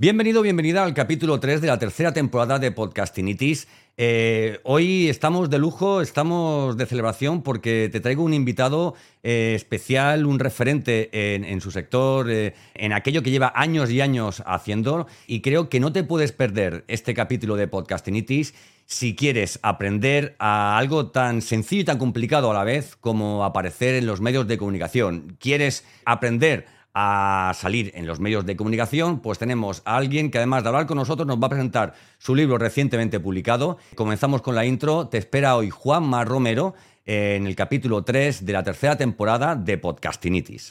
Bienvenido, bienvenida al capítulo 3 de la tercera temporada de Podcastinitis. Eh, hoy estamos de lujo, estamos de celebración porque te traigo un invitado eh, especial, un referente en, su sector, eh, en aquello que lleva años y años haciendo y creo que no te puedes perder este capítulo de Podcastinitis si quieres aprender a algo tan sencillo y tan complicado a la vez como aparecer en los medios de comunicación. ¿Quieres aprender a salir en los medios de comunicación, pues tenemos a alguien que además de hablar con nosotros nos va a presentar su libro recientemente publicado. Comenzamos con la intro. Te espera hoy Juanma Romero en el capítulo 3 de la tercera temporada de Podcastinitis.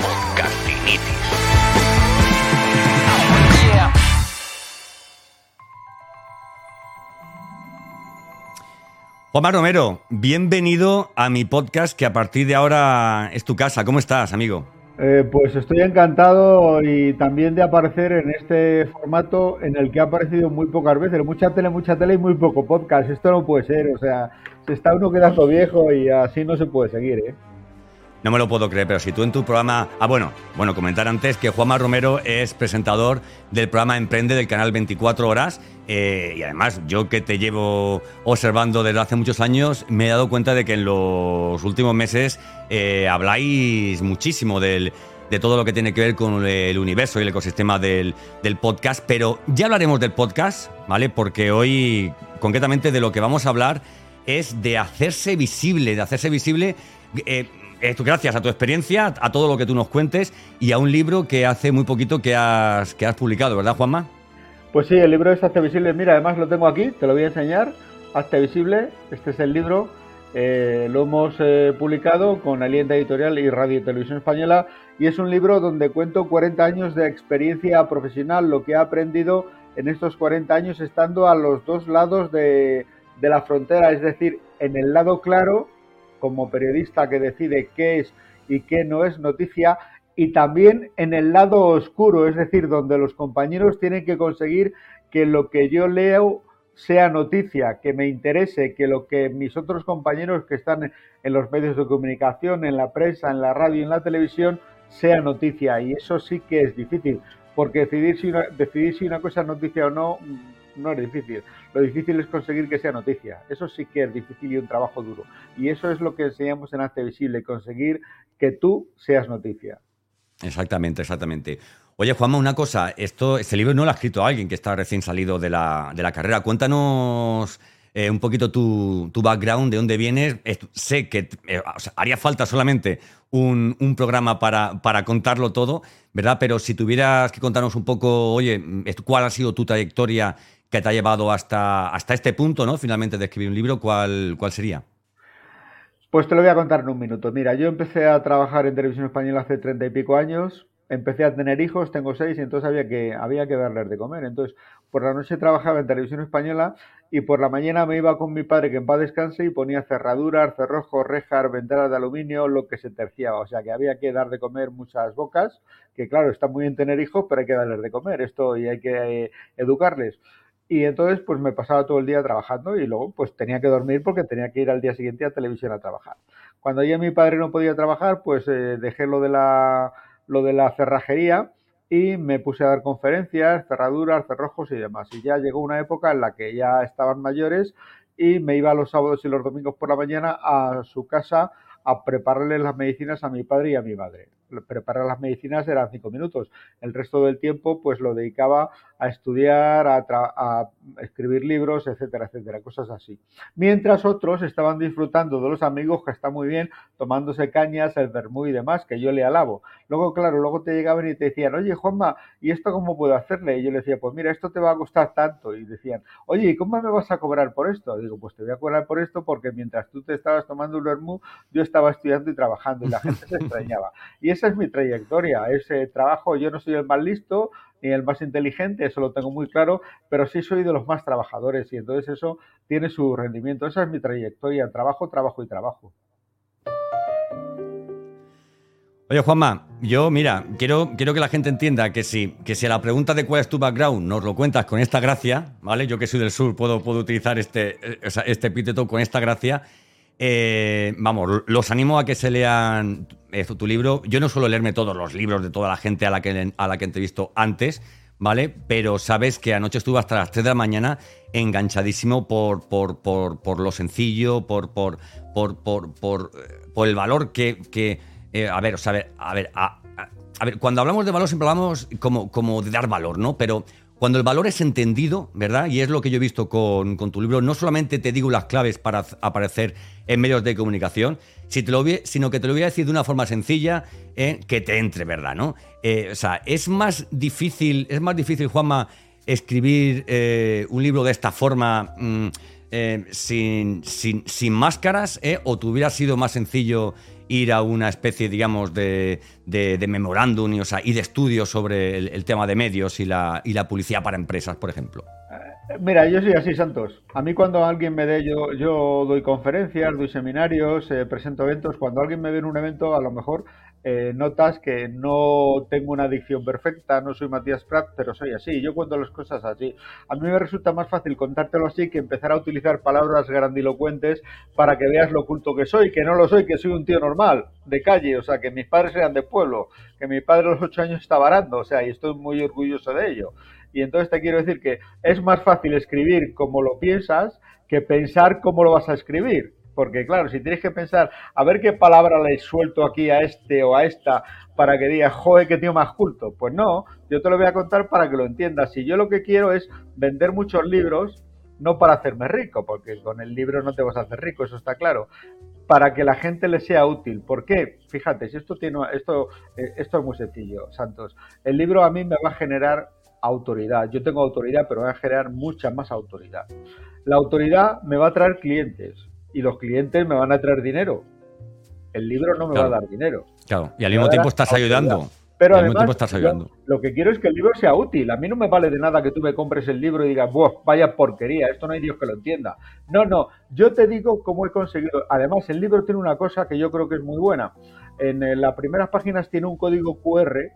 Podcastinitis. Juanma Romero, bienvenido a mi podcast que a partir de ahora es tu casa. ¿Cómo estás, amigo? Eh, pues estoy encantado y también de aparecer en este formato en el que ha aparecido muy pocas veces. Mucha tele, mucha tele y muy poco podcast. Esto no puede ser. O sea, se está uno quedando viejo y así no se puede seguir, ¿eh? No me lo puedo creer, pero si tú en tu programa. Ah, bueno, bueno, comentar antes que Juanma Romero es presentador del programa Emprende del canal 24 Horas. Eh, y además, yo que te llevo observando desde hace muchos años, me he dado cuenta de que en los últimos meses eh, habláis muchísimo de todo lo que tiene que ver con el universo y el ecosistema del, podcast. Pero ya hablaremos del podcast, ¿vale? Porque hoy, concretamente, de lo que vamos a hablar es de hacerse visible, de hacerse visible. Eh, gracias a tu experiencia, a todo lo que tú nos cuentes y a un libro que hace muy poquito que has, que has publicado, ¿verdad, Juanma? Pues sí, el libro es Hazte Visible. Mira, además lo tengo aquí, te lo voy a enseñar. Hazte Visible, este es el libro. Eh, lo hemos eh, publicado con Alienta Editorial y Radio y Televisión Española y es un libro donde cuento 40 años de experiencia profesional, lo que he aprendido en estos 40 años estando a los dos lados de, de la frontera, es decir, en el lado claro como periodista que decide qué es y qué no es noticia, y también en el lado oscuro, es decir, donde los compañeros tienen que conseguir que lo que yo leo sea noticia, que me interese, que lo que mis otros compañeros que están en los medios de comunicación, en la prensa, en la radio y en la televisión, sea noticia. Y eso sí que es difícil, porque decidir si una, decidir si una cosa es noticia o no no es difícil. Lo difícil es conseguir que sea noticia. Eso sí que es difícil y un trabajo duro. Y eso es lo que enseñamos en Arte Visible, conseguir que tú seas noticia. Exactamente, exactamente. Oye, Juanma, una cosa, esto, este libro no lo ha escrito alguien que está recién salido de la, de la carrera. Cuéntanos eh, un poquito tu, background, de dónde vienes. sé que eh, haría falta solamente un, programa para, para, contarlo todo, ¿verdad? Pero si tuvieras que contarnos un poco, oye, ¿cuál ha sido tu trayectoria que te ha llevado hasta, hasta este punto, ¿no? Finalmente de escribir un libro, ¿cuál, ¿cuál sería? Pues te lo voy a contar en un minuto. Mira, yo empecé a trabajar en televisión española hace treinta y pico años. Empecé a tener hijos, tengo seis, y entonces había que, había que darles de comer. Entonces, por la noche trabajaba en televisión española y por la mañana me iba con mi padre, que en paz descanse, y ponía cerraduras, cerrojos, rejas, ventanas de aluminio, lo que se terciaba. O sea que había que dar de comer muchas bocas, que claro, está muy bien tener hijos, pero hay que darles de comer esto y hay que eh, educarles. Y entonces pues me pasaba todo el día trabajando y luego pues tenía que dormir porque tenía que ir al día siguiente a televisión a trabajar. Cuando ya mi padre no podía trabajar, pues eh, dejé lo de, la, lo de la cerrajería y me puse a dar conferencias, cerraduras, cerrojos y demás. Y ya llegó una época en la que ya estaban mayores y me iba los sábados y los domingos por la mañana a su casa a prepararle las medicinas a mi padre y a mi madre. Preparar las medicinas eran cinco minutos. El resto del tiempo pues lo dedicaba a estudiar, a, escribir libros, etcétera, etcétera, cosas así. Mientras otros estaban disfrutando de los amigos, que está muy bien, tomándose cañas, el vermú y demás, que yo le alabo. Luego, claro, luego te llegaban y te decían, oye, Juanma, ¿y esto cómo puedo hacerle? Y yo le decía, pues mira, esto te va a costar tanto. Y decían, oye, ¿y cómo me vas a cobrar por esto? digo, pues te voy a cobrar por esto porque mientras tú te estabas tomando un vermú, yo estaba estudiando y trabajando y la gente se extrañaba. Y esa es mi trayectoria, ese trabajo, yo no soy el más listo, ni el más inteligente, eso lo tengo muy claro, pero sí soy de los más trabajadores y entonces eso tiene su rendimiento. Esa es mi trayectoria, trabajo, trabajo y trabajo. Oye, Juanma, yo, mira, quiero, quiero que la gente entienda que si, que si a la pregunta de cuál es tu background nos lo cuentas con esta gracia, ¿vale? Yo que soy del sur puedo, puedo utilizar este, eh, este epíteto con esta gracia. Eh, vamos, los animo a que se lean eh, tu libro. Yo no suelo leerme todos los libros de toda la gente a la que, a la que entrevisto antes, ¿vale? Pero sabes que anoche estuve hasta las 3 de la mañana enganchadísimo por, por, por, por lo sencillo, por, por, por, por, por, el valor que, que eh, a ver, o sea, a ver, a ver, cuando hablamos de valor siempre hablamos como, como de dar valor, ¿no? Pero cuando el valor es entendido, ¿verdad? Y es lo que yo he visto con, tu libro, no solamente te digo las claves para aparecer en medios de comunicación, sino que te lo voy a decir de una forma sencilla eh, que te entre, ¿verdad? ¿no? Eh, o sea, es más difícil, es más difícil, Juanma, escribir un libro de esta forma mm, sin, sin, sin, máscaras, o te hubiera sido más sencillo ir a una especie, digamos, de, de, memorándum y, o sea, y de estudio sobre el, tema de medios y la, y la publicidad para empresas, por ejemplo? Eh, mira, yo soy así, Santos. A mí cuando alguien me dé, yo, yo doy conferencias, doy seminarios, eh, presento eventos. Cuando alguien me ve en un evento, a lo mejor eh, notas que no tengo una dicción perfecta, no soy Matías Prat, pero soy así. Yo cuento las cosas así. A mí me resulta más fácil contártelo así que empezar a utilizar palabras grandilocuentes para que veas lo oculto que soy, que no lo soy, que soy un tío normal, de calle, o sea, que mis padres eran de pueblo, que mi padre a los ocho años estaba arando, o sea, y estoy muy orgulloso de ello. Y entonces te quiero decir que es más fácil escribir como lo piensas que pensar cómo lo vas a escribir. Porque claro, si tienes que pensar, a ver qué palabra le suelto aquí a este o a esta para que diga, joder, qué tío más culto. Pues no, yo te lo voy a contar para que lo entiendas. Si yo lo que quiero es vender muchos libros, no para hacerme rico, porque con el libro no te vas a hacer rico, eso está claro, para que la gente le sea útil. ¿Por qué? Fíjate, si esto tiene esto eh, esto es muy sencillo, Santos. El libro a mí me va a generar autoridad. Yo tengo autoridad, pero va a generar mucha más autoridad. La autoridad me va a traer clientes y los clientes me van a traer dinero. El libro no me va a dar dinero. Claro, y al mismo tiempo estás ayudando. Pero además, estás ayudando. lo que quiero es que el libro sea útil. A mí no me vale de nada que tú me compres el libro y digas, vaya porquería, esto no hay Dios que lo entienda. No, no, yo te digo cómo he conseguido. Además, el libro tiene una cosa que yo creo que es muy buena. En eh, las primeras páginas tiene un código QR,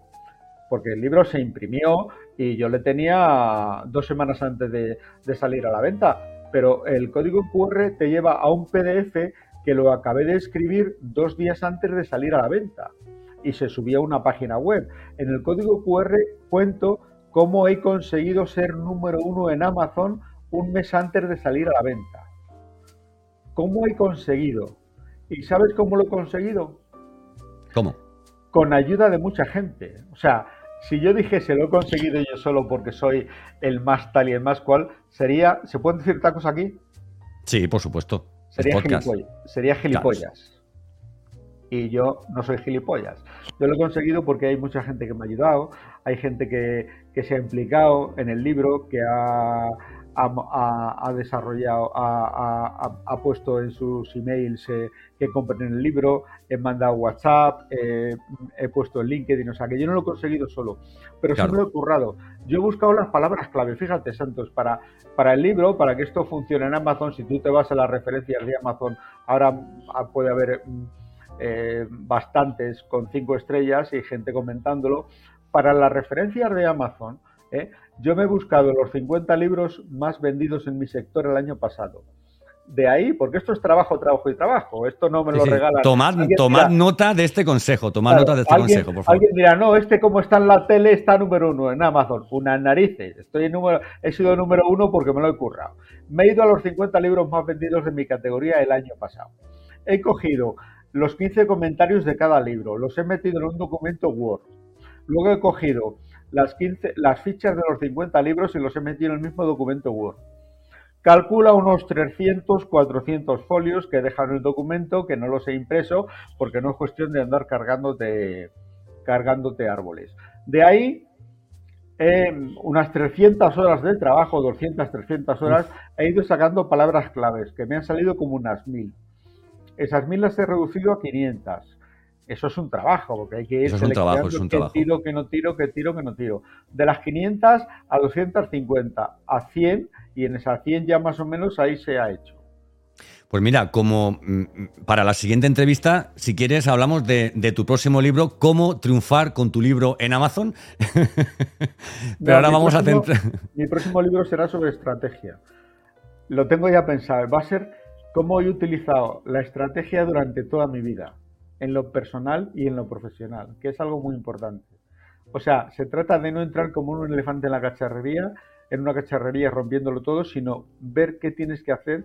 porque el libro se imprimió y yo le tenía dos semanas antes de, de salir a la venta pero el código QR te lleva a un PDF que lo acabé de escribir dos días antes de salir a la venta y se subió a una página web. En el código QR cuento cómo he conseguido ser número uno en Amazon un mes antes de salir a la venta. ¿Cómo he conseguido? ¿Y sabes cómo lo he conseguido? ¿Cómo? Con ayuda de mucha gente. O sea, si yo dijese lo he conseguido yo solo porque soy el más tal y el más cual, sería. ¿Se pueden decir tacos aquí? Sí, por supuesto. Sería gilipollas. Sería gilipollas. Y yo no soy gilipollas. Yo lo he conseguido porque hay mucha gente que me ha ayudado, hay gente que, que se ha implicado en el libro, que ha, ha, desarrollado, ha, puesto en sus emails eh, que compren el libro, he mandado WhatsApp, eh, he puesto el LinkedIn, o sea que yo no lo he conseguido solo, pero sí me lo he currado. Yo he buscado las palabras clave, fíjate Santos, para, para el libro, para que esto funcione en Amazon, si tú te vas a las referencias de Amazon, ahora ah, puede haber mm, eh, bastantes con cinco estrellas y gente comentándolo, para las referencias de Amazon, ¿eh? Yo me he buscado los 50 libros más vendidos en mi sector el año pasado. De ahí, porque esto es trabajo, trabajo y trabajo. Esto no me lo regalan. Tomad, nota de este consejo, tomad nota de este consejo, por favor. Alguien dirá, no, este como está en la tele está número uno en Amazon. Unas narices. Estoy en número, he sido número uno porque me lo he currado. Me he ido a los 50 libros más vendidos de mi categoría el año pasado. He cogido los 15 comentarios de cada libro, los he metido en un documento Word. Luego he cogido las, 15, las fichas de los 50 libros y los he metido en el mismo documento Word. Calcula unos 300, 400 folios que dejan el documento, que no los he impreso, porque no es cuestión de andar cargándote, cargándote árboles. De ahí, unas 300 horas de trabajo, 200, 300 horas, he ido sacando palabras claves, que me han salido como unas mil. Esas mil las he reducido a 500 eso es un trabajo, porque hay que ir eso es un trabajo, es un qué tiro, que no tiro, qué tiro, que no tiro. De las 500 a 250, a 100, y en esas 100 ya más o menos ahí se ha hecho. Pues mira, como mm, para la siguiente entrevista, si quieres, hablamos de, tu próximo libro, Cómo triunfar con tu libro en Amazon. Pero ahora vamos a centrar. Mi próximo libro será sobre estrategia. Lo tengo ya pensado. Va a ser cómo he utilizado la estrategia durante toda mi vida en lo personal y en lo profesional, que es algo muy importante. O sea, se trata de no entrar como un elefante en la cacharrería, en una cacharrería rompiéndolo todo, sino ver qué tienes que hacer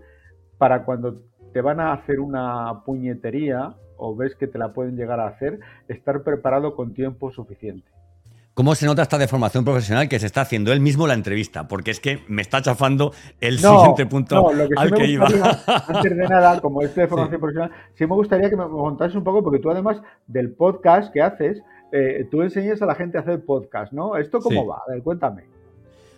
para cuando te van a hacer una puñetería o ves que te la pueden llegar a hacer, estar preparado con tiempo suficiente. ¿Cómo se nota esta deformación profesional que se está haciendo él mismo la entrevista? Porque es que me está chafando el siguiente punto al que iba. Antes de nada, como es de formación profesional, sí me gustaría que me contases un poco, porque tú además del podcast que haces, eh, tú enseñas a la gente a hacer podcast, ¿no? ¿Esto cómo va? A ver, cuéntame.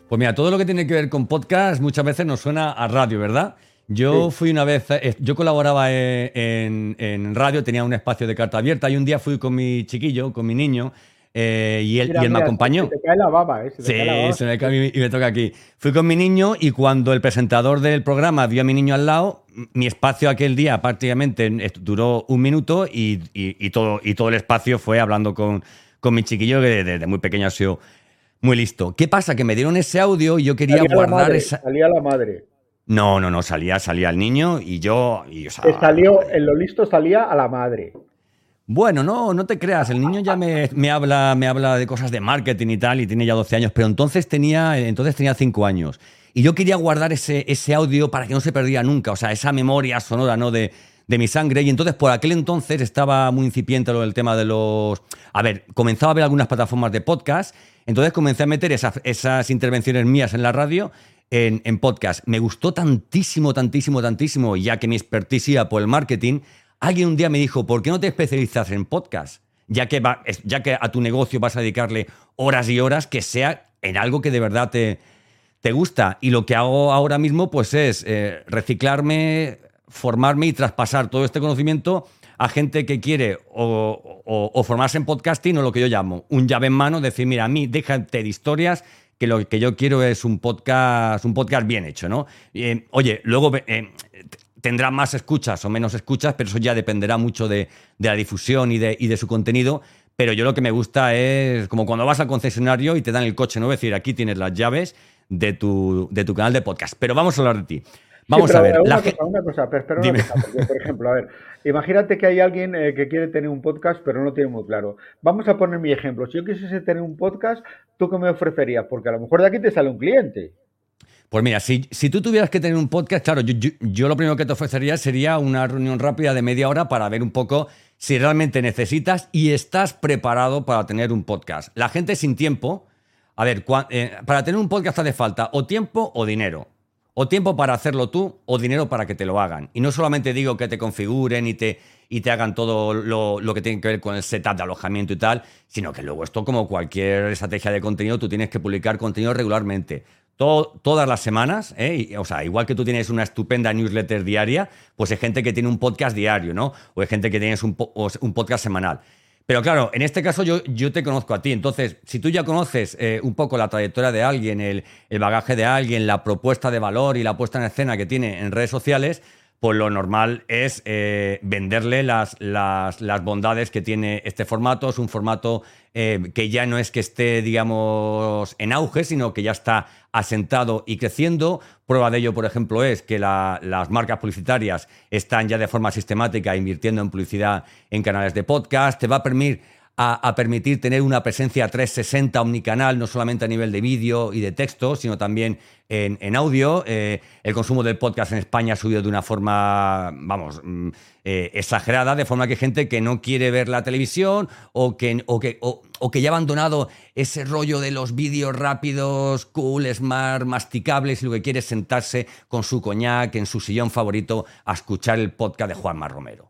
Pues mira, todo lo que tiene que ver con podcast muchas veces nos suena a radio, ¿verdad? Yo fui una vez, eh, yo colaboraba en, en, radio, tenía un espacio de carta abierta y un día fui con mi chiquillo, con mi niño, eh, y él, me acompañó. Se te cae la baba, ¿eh? sí, se me cae y me toca aquí. Fui con mi niño y cuando el presentador del programa vio a mi niño al lado, mi espacio aquel día prácticamente duró un minuto y, todo, y todo el espacio fue hablando con, con mi chiquillo que desde, muy pequeño ha sido muy listo. ¿Qué pasa? Que me dieron ese audio y yo quería guardar esa. Salía la madre. No, no, no, salía, salía el niño y yo. Y, salió, en lo listo salía a la madre. Bueno, no, no te creas, el niño ya me, habla, me habla de cosas de marketing y tal, y tiene ya 12 años, pero entonces tenía, entonces tenía 5 años. Y yo quería guardar ese, ese audio para que no se perdiera nunca, o sea, esa memoria sonora ¿no? de, de mi sangre. Y entonces por aquel entonces estaba muy incipiente lo del tema de los... A ver, comenzaba a ver algunas plataformas de podcast, entonces comencé a meter esas, esas intervenciones mías en la radio en, en, podcast. Me gustó tantísimo, tantísimo, tantísimo, ya que mi expertise iba por el marketing, Alguien un día me dijo, ¿por qué no te especializas en podcast? Ya que, ya que a tu negocio vas a dedicarle horas y horas, que sea en algo que de verdad te, te gusta. Y lo que hago ahora mismo, pues es eh, reciclarme, formarme y traspasar todo este conocimiento a gente que quiere o, formarse en podcasting o lo que yo llamo un llave en mano, decir, mira, a mí déjate de historias, que lo que yo quiero es un podcast, un podcast bien hecho, ¿no? Eh, oye, luego eh, tendrá más escuchas o menos escuchas, pero eso ya dependerá mucho de, la difusión y de, y de, su contenido. Pero yo lo que me gusta es como cuando vas al concesionario y te dan el coche ¿no? Es decir, aquí tienes las llaves de tu, de tu canal de podcast. Pero vamos a hablar de ti. Vamos a ver. Una, cosa, una cosa, pero espera una cosa, por ejemplo, a ver, imagínate que hay alguien eh, que quiere tener un podcast, pero no lo tiene muy claro. Vamos a poner mi ejemplo. Si yo quisiese tener un podcast, ¿tú qué me ofrecerías? Porque a lo mejor de aquí te sale un cliente. Pues mira, si, tú tuvieras que tener un podcast, claro, yo, lo primero que te ofrecería sería una reunión rápida de media hora para ver un poco si realmente necesitas y estás preparado para tener un podcast. La gente sin tiempo, a ver, eh, para tener un podcast hace falta o tiempo o dinero. O tiempo para hacerlo tú o dinero para que te lo hagan. Y no solamente digo que te configuren y te, y te hagan todo lo, lo, que tiene que ver con el setup de alojamiento y tal, sino que luego esto, como cualquier estrategia de contenido, tú tienes que publicar contenido regularmente todas las semanas, ¿eh? o sea, igual que tú tienes una estupenda newsletter diaria, pues hay gente que tiene un podcast diario, ¿no? O hay gente que tienes un, un podcast semanal. Pero claro, en este caso yo, yo te conozco a ti. Entonces, si tú ya conoces eh, un poco la trayectoria de alguien, el, el, bagaje de alguien, la propuesta de valor y la puesta en escena que tiene en redes sociales, pues lo normal es eh, venderle las, las, las, bondades que tiene este formato. Es un formato eh, que ya no es que esté, digamos, en auge, sino que ya está asentado y creciendo. Prueba de ello, por ejemplo, es que las marcas publicitarias están ya de forma sistemática invirtiendo en publicidad en canales de podcast. Te va a permitir a, permitir tener una presencia 360 omnicanal, no solamente a nivel de vídeo y de texto, sino también en, audio. Eh, el consumo del podcast en España ha subido de una forma, vamos, mm, eh, exagerada, de forma que gente que no quiere ver la televisión o que, o que, o, que ya ha abandonado ese rollo de los vídeos rápidos, cool, smart, masticables, y lo que quiere es sentarse con su coñac en su sillón favorito a escuchar el podcast de Juanma Romero.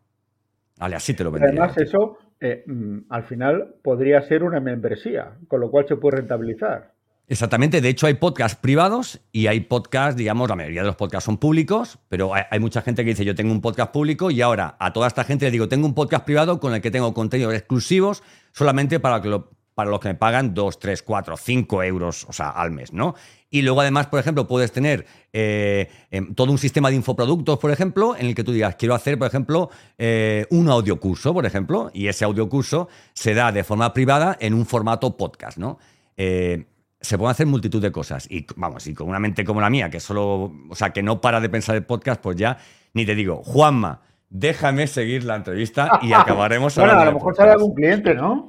Vale, así te lo vendría. Además, eso eh, mm, al final podría ser una membresía, con lo cual se puede rentabilizar. Exactamente, de hecho hay podcasts privados y hay podcasts, digamos, la mayoría de los podcasts son públicos, pero hay, mucha gente que dice yo tengo un podcast público y ahora a toda esta gente le digo tengo un podcast privado con el que tengo contenidos exclusivos solamente para, para los que me pagan 2, 3, 4, 5 euros o sea, al mes, ¿no? Y luego además, por ejemplo, puedes tener eh, em, todo un sistema de infoproductos, por ejemplo, en el que tú digas, quiero hacer, por ejemplo, eh, un audiocurso, por ejemplo, y ese audiocurso se da de forma privada en un formato podcast, ¿no? Eh, se pueden hacer multitud de cosas. Y vamos, y con una mente como la mía, que solo, o sea, que no para de pensar el podcast, pues ya ni te digo, Juanma, déjame seguir la entrevista y acabaremos bueno, a lo mejor sale algún cliente, ¿no?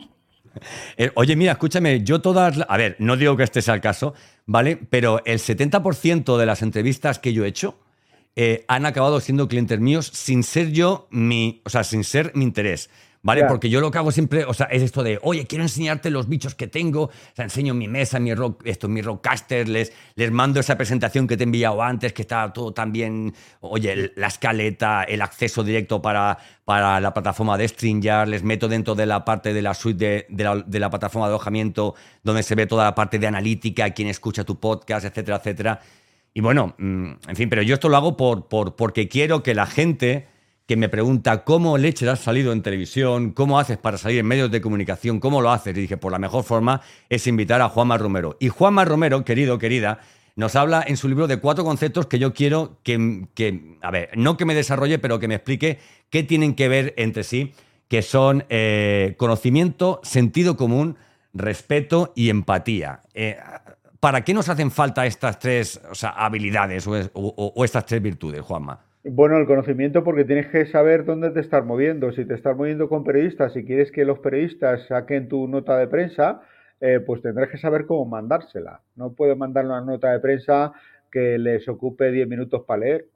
Eh, oye, mira, escúchame, yo todas. A ver, no digo que este sea el caso, ¿vale? Pero el 70% de las entrevistas que yo he hecho eh, han acabado siendo clientes míos sin ser yo mi. O sea, sin ser mi interés. ¿Vale? Porque yo lo que hago siempre, o sea, es esto de, oye, quiero enseñarte los bichos que tengo, o sea, enseño mi mesa, mi rock, esto, mi rockcaster, les, les mando esa presentación que te he enviado antes, que está todo también, oye, la escaleta, el acceso directo para, para la plataforma de StreamYard, les meto dentro de la parte de la suite de, la, de la plataforma de alojamiento, donde se ve toda la parte de analítica, quién escucha tu podcast, etcétera, etcétera. Y bueno, mm, en fin, pero yo esto lo hago por, por, porque quiero que la gente que me pregunta cómo leche has salido en televisión, cómo haces para salir en medios de comunicación, cómo lo haces. Y dije, por pues la mejor forma es invitar a Juanma Romero. Y Juanma Romero, querido, querida, nos habla en su libro de cuatro conceptos que yo quiero que, que a ver, no que me desarrolle, pero que me explique qué tienen que ver entre sí, que son eh, conocimiento, sentido común, respeto y empatía. Eh, ¿Para qué nos hacen falta estas tres habilidades o estas tres virtudes, Juanma? Bueno, el conocimiento porque tienes que saber dónde te estás moviendo. Si te estás moviendo con periodistas, si quieres que los periodistas saquen tu nota de prensa, eh, pues tendrás que saber cómo mandársela. No puedes mandar una nota de prensa que les ocupe 10 minutos para leer,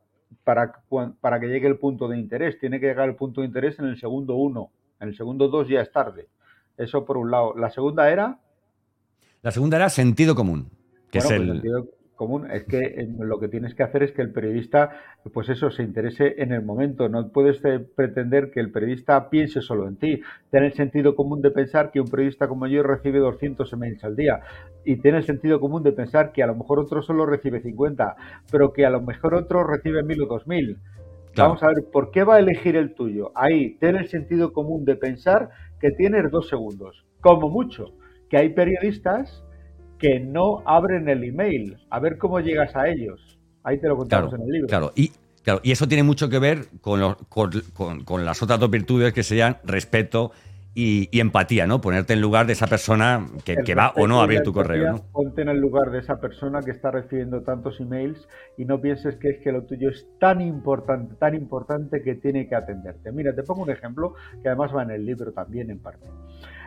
para, para que llegue el punto de interés. Tiene que llegar el punto de interés en el segundo uno. En el segundo dos ya es tarde. Eso por un lado. La segunda era... La segunda era sentido común, que es pues el común es que eh, lo que tienes que hacer es que el periodista, pues eso, se interese en el momento. No puedes eh, pretender que el periodista piense solo en ti. Tiene el sentido común de pensar que un periodista como yo recibe 200 emails al día. Y tiene el sentido común de pensar que a lo mejor otro solo recibe 50, pero que a lo mejor otro recibe 1000 o 2000. Vamos a ver, ¿por qué va a elegir el tuyo? Ahí, tiene el sentido común de pensar que tienes dos segundos, como mucho. Que hay periodistas que no abren el email. A ver cómo llegas a ellos. Ahí te lo contamos en el libro. Claro, y, claro, y eso tiene mucho que ver con, con, las otras dos virtudes que serían respeto y, empatía, ¿no? Ponerte en lugar de esa persona que, va o no a abrir tu correo. ¿no? Ponte en el lugar de esa persona que está recibiendo tantos emails y no pienses que es que lo tuyo es tan importante, tan importante que tiene que atenderte. Mira, te pongo un ejemplo que además va en el libro también en parte.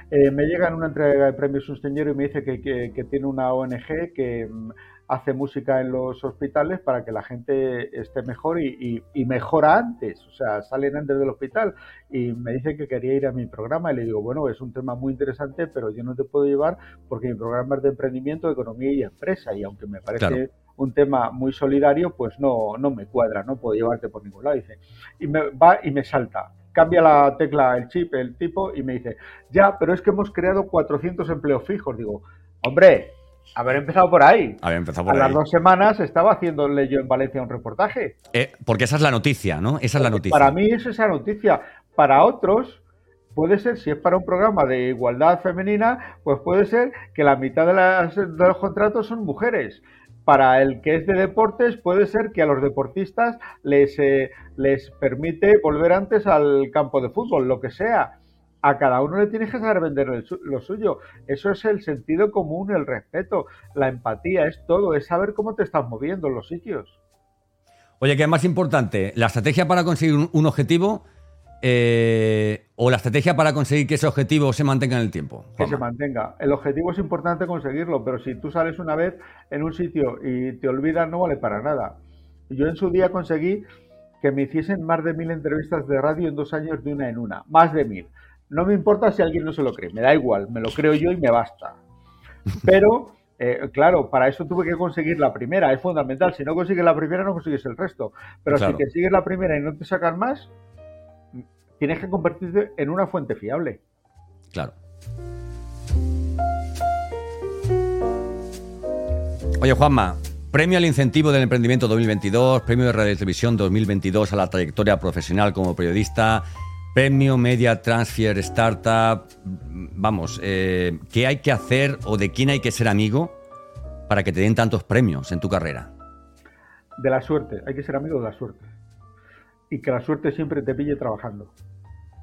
Eh, me llega en una entrega de premios un señor y me dice que, tiene una ONG que mm, hace música en los hospitales para que la gente esté mejor y, mejora antes, o sea, salen antes del hospital. Y me dice que quería ir a mi programa y le digo, bueno, es un tema muy interesante, pero yo no te puedo llevar porque mi programa es de emprendimiento, economía y empresa. Y aunque me parece un tema muy solidario, pues no, no me cuadra, no puedo llevarte por ningún lado. Dice, y me va y me salta cambia la tecla, el chip, el tipo, y me dice, ya, pero es que hemos creado 400 empleos fijos. Digo, hombre, haber empezado por ahí. Haber empezado por a las dos semanas estaba haciéndole yo en Valencia un reportaje. Eh, porque esa es la noticia, ¿no? Esa es la noticia. Para mí es esa noticia. Para otros, puede ser, si es para un programa de igualdad femenina, pues puede ser que la mitad de, las, de los contratos son mujeres para el que es de deportes puede ser que a los deportistas les, eh, les permite volver antes al campo de fútbol, lo que sea. A cada uno le tienes que saber vender lo suyo. Eso es el sentido común, el respeto, la empatía, es todo, es saber cómo te estás moviendo en los sitios. Oye, ¿qué es más importante? ¿La estrategia para conseguir un, objetivo eh, o la estrategia para conseguir que ese objetivo se mantenga en el tiempo? Que se mantenga. El objetivo es importante conseguirlo, pero si tú sales una vez en un sitio y te olvidas, no vale para nada. Yo en su día conseguí que me hiciesen más de mil entrevistas de radio en dos años de una en una. Más de mil. No me importa si alguien no se lo cree, me da igual, me lo creo yo y me basta. Pero, eh, claro, para eso tuve que conseguir la primera, es fundamental. Si no consigues la primera, no consigues el resto. Pero si consigues la primera y no te sacan más, tienes que convertirte en una fuente fiable. Claro. Oye, Juanma, premio al incentivo del emprendimiento 2022, premio de Radio Televisión 2022 a la trayectoria profesional como periodista, premio Media Transfer Startup. Vamos, eh, ¿qué hay que hacer o de quién hay que ser amigo para que te den tantos premios en tu carrera? De la suerte, hay que ser amigo de la suerte. Y que la suerte siempre te pille trabajando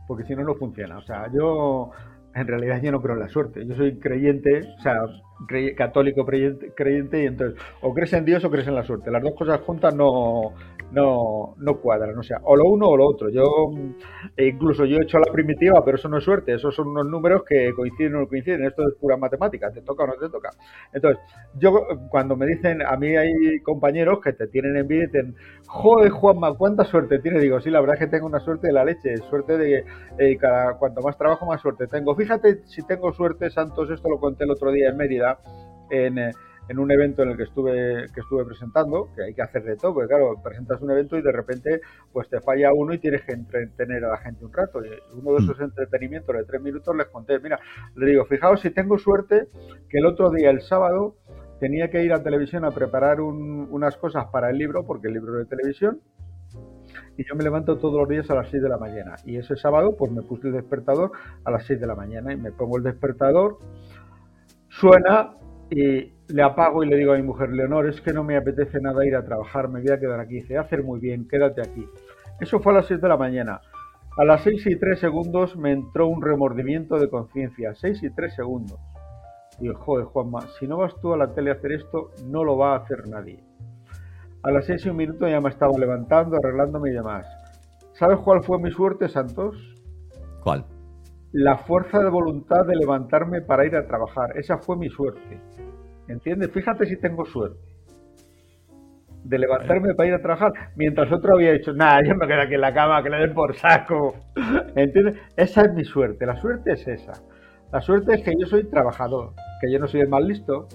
porque si no, no funciona. O sea, yo en realidad yo no creo en la suerte. Yo soy creyente, o sea, católico creyente, creyente, y entonces o crees en Dios o crees en la suerte. Las dos cosas juntas no, no, no cuadran. O sea, o lo uno o lo otro. Yo, e incluso yo he hecho la primitiva, pero eso no es suerte. Esos son unos números que coinciden o no coinciden. Esto es pura matemática. Te toca o no te toca. Entonces, yo cuando me dicen, a mí hay compañeros que te tienen envidia y dicen, joder, Juanma, ¿cuánta suerte tienes? Digo, sí, la verdad es que tengo una suerte de la leche. Suerte de que eh, cada, cuanto más trabajo, más suerte tengo. Fíjate si tengo suerte, Santos, esto lo conté el otro día en Mérida. En, eh, en un evento en el que estuve, que estuve presentando, que hay que hacer de todo, porque claro, presentas un evento y de repente pues te falla uno y tienes que entretener a la gente un rato. Y uno de esos mm. entretenimientos de tres minutos les conté, mira, le digo, fijaos si tengo suerte que el otro día, el sábado, tenía que ir a televisión a preparar unas cosas para el libro, porque el libro de televisión, y yo me levanto todos los días a las 6 de la mañana. Y ese sábado, pues me puse el despertador a las 6 de la mañana y me pongo el despertador, suena y le apago y le digo a mi mujer, Leonor, es que no me apetece nada ir a trabajar, me voy a quedar aquí. Dice, hacer muy bien, quédate aquí. Eso fue a las 6 de la mañana. A las 6 y 3 segundos me entró un remordimiento de conciencia. 6 y 3 segundos. Y digo, joder, Juanma, si no vas tú a la tele a hacer esto, no lo va a hacer nadie. A las 6 y un minuto ya me estaba levantando, arreglándome y demás. ¿Sabes cuál fue mi suerte, Santos? ¿Cuál? La fuerza de voluntad de levantarme para ir a trabajar. Esa fue mi suerte. ¿Entiendes? Fíjate si tengo suerte de levantarme para ir a trabajar, mientras otro había dicho, nada, yo me quedo aquí en la cama, que le den por saco. ¿Entiendes? Esa es mi suerte, la suerte es esa. La suerte es que yo soy trabajador, que yo no soy el más listo,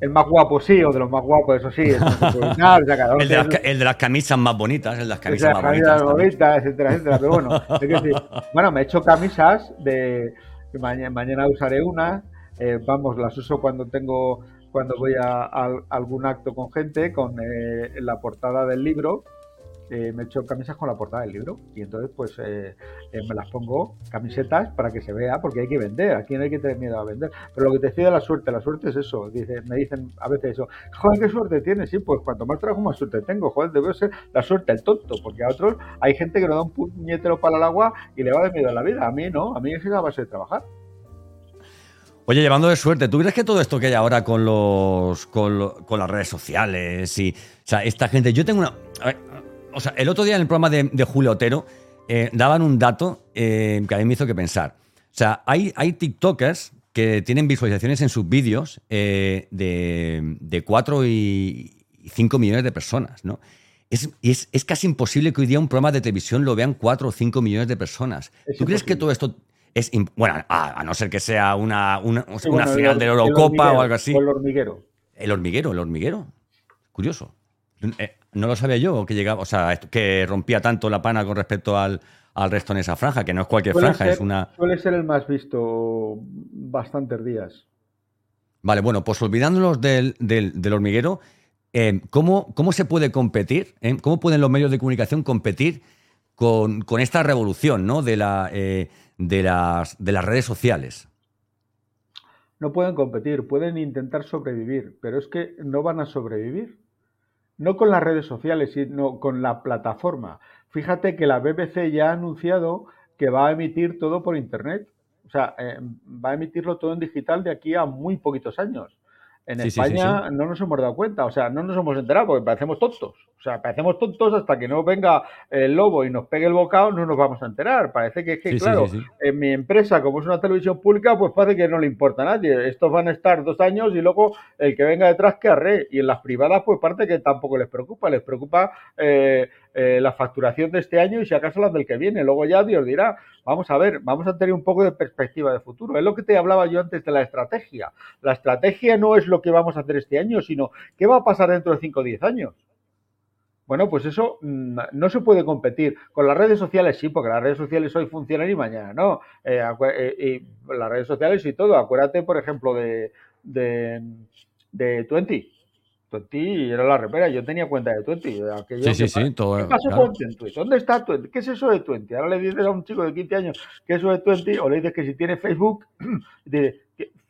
el más guapo sí, o de los más guapos, eso sí. el, de las, camisas más bonitas, el de las camisas más bonitas. bonitas etcétera, etcétera. Pero bueno, bueno, me he hecho camisas de... Mañana, mañana usaré una eh, vamos, las uso cuando tengo, cuando voy a, algún acto con gente, con eh, la portada del libro. Eh, me echo camisas con la portada del libro y entonces pues me las pongo camisetas para que se vea porque hay que vender, aquí no hay que tener miedo a vender pero lo que te decía de la suerte, la suerte es eso dice, me dicen a veces eso joder, qué suerte tienes, sí, pues cuanto más trabajo más suerte tengo, joder, debe ser la suerte el tonto, porque a otros hay gente que no da un puñetero para el agua y le va de miedo a la vida, a mí no, a mí es la base de trabajar Oye, llevando de suerte, ¿tú crees que todo esto que hay ahora con los con, las redes sociales y, o sea, esta gente, yo tengo una, o sea, el otro día en el programa de, Julio Otero eh, daban un dato eh, que a mí me hizo que pensar. O sea, hay, hay TikTokers que tienen visualizaciones en sus vídeos eh, de, de 4 y 5 millones de personas, ¿no? Es, es, es, casi imposible que hoy día un programa de televisión lo vean 4 o 5 millones de personas. ¿Tú crees que todo esto es bueno, a, no ser que sea una, una, final de la Eurocopa o algo así. el hormiguero. El hormiguero, el hormiguero. Curioso. Eh, no lo sabía yo que llegaba, o sea, que rompía tanto la pana con respecto al, resto en esa franja, que no es cualquier franja, es una. Suele ser el más visto bastantes días. Vale, bueno, pues olvidándonos del, del, hormiguero, eh, ¿cómo, ¿cómo, se puede competir? Eh? ¿Cómo pueden los medios de comunicación competir con, con esta revolución ¿no? de la de las, de las redes sociales? No pueden competir, pueden intentar sobrevivir, pero es que no van a sobrevivir. No con las redes sociales, sino con la plataforma. Fíjate que la BBC ya ha anunciado que va a emitir todo por Internet. O sea, eh, va a emitirlo todo en digital de aquí a muy poquitos años. En España no nos hemos dado cuenta, o sea, no nos hemos enterado porque parecemos tontos. O sea, parecemos tontos hasta que no venga el lobo y nos pegue el bocado, no nos vamos a enterar. Parece que, es que claro, en mi empresa, como es una televisión pública, pues parece que no le importa a nadie. Estos van a estar dos años y luego el que venga detrás que arre. Y en las privadas, pues parece que tampoco les preocupa. Les preocupa eh, eh, la facturación de este año y si acaso las del que viene. Luego ya Dios dirá, vamos a ver, vamos a tener un poco de perspectiva de futuro. Es lo que te hablaba yo antes de la estrategia. La estrategia no es lo que vamos a hacer este año, sino qué va a pasar dentro de 5 o 10 años. Bueno, pues eso mm, no se puede competir. Con las redes sociales sí, porque las redes sociales hoy funcionan y mañana no. Eh, eh, y las redes sociales y todo. Acuérdate, por ejemplo, de, de, de 20. Tuenti era la repera, yo tenía cuenta de Tuenti. Sí, sí, sí, todo, ¿Qué pasó claro. ¿Dónde está Tuenti? ¿Qué es eso de Tuenti? Ahora le dices a un chico de 15 años que eso de Tuenti, o le dices que si tiene Facebook, dice,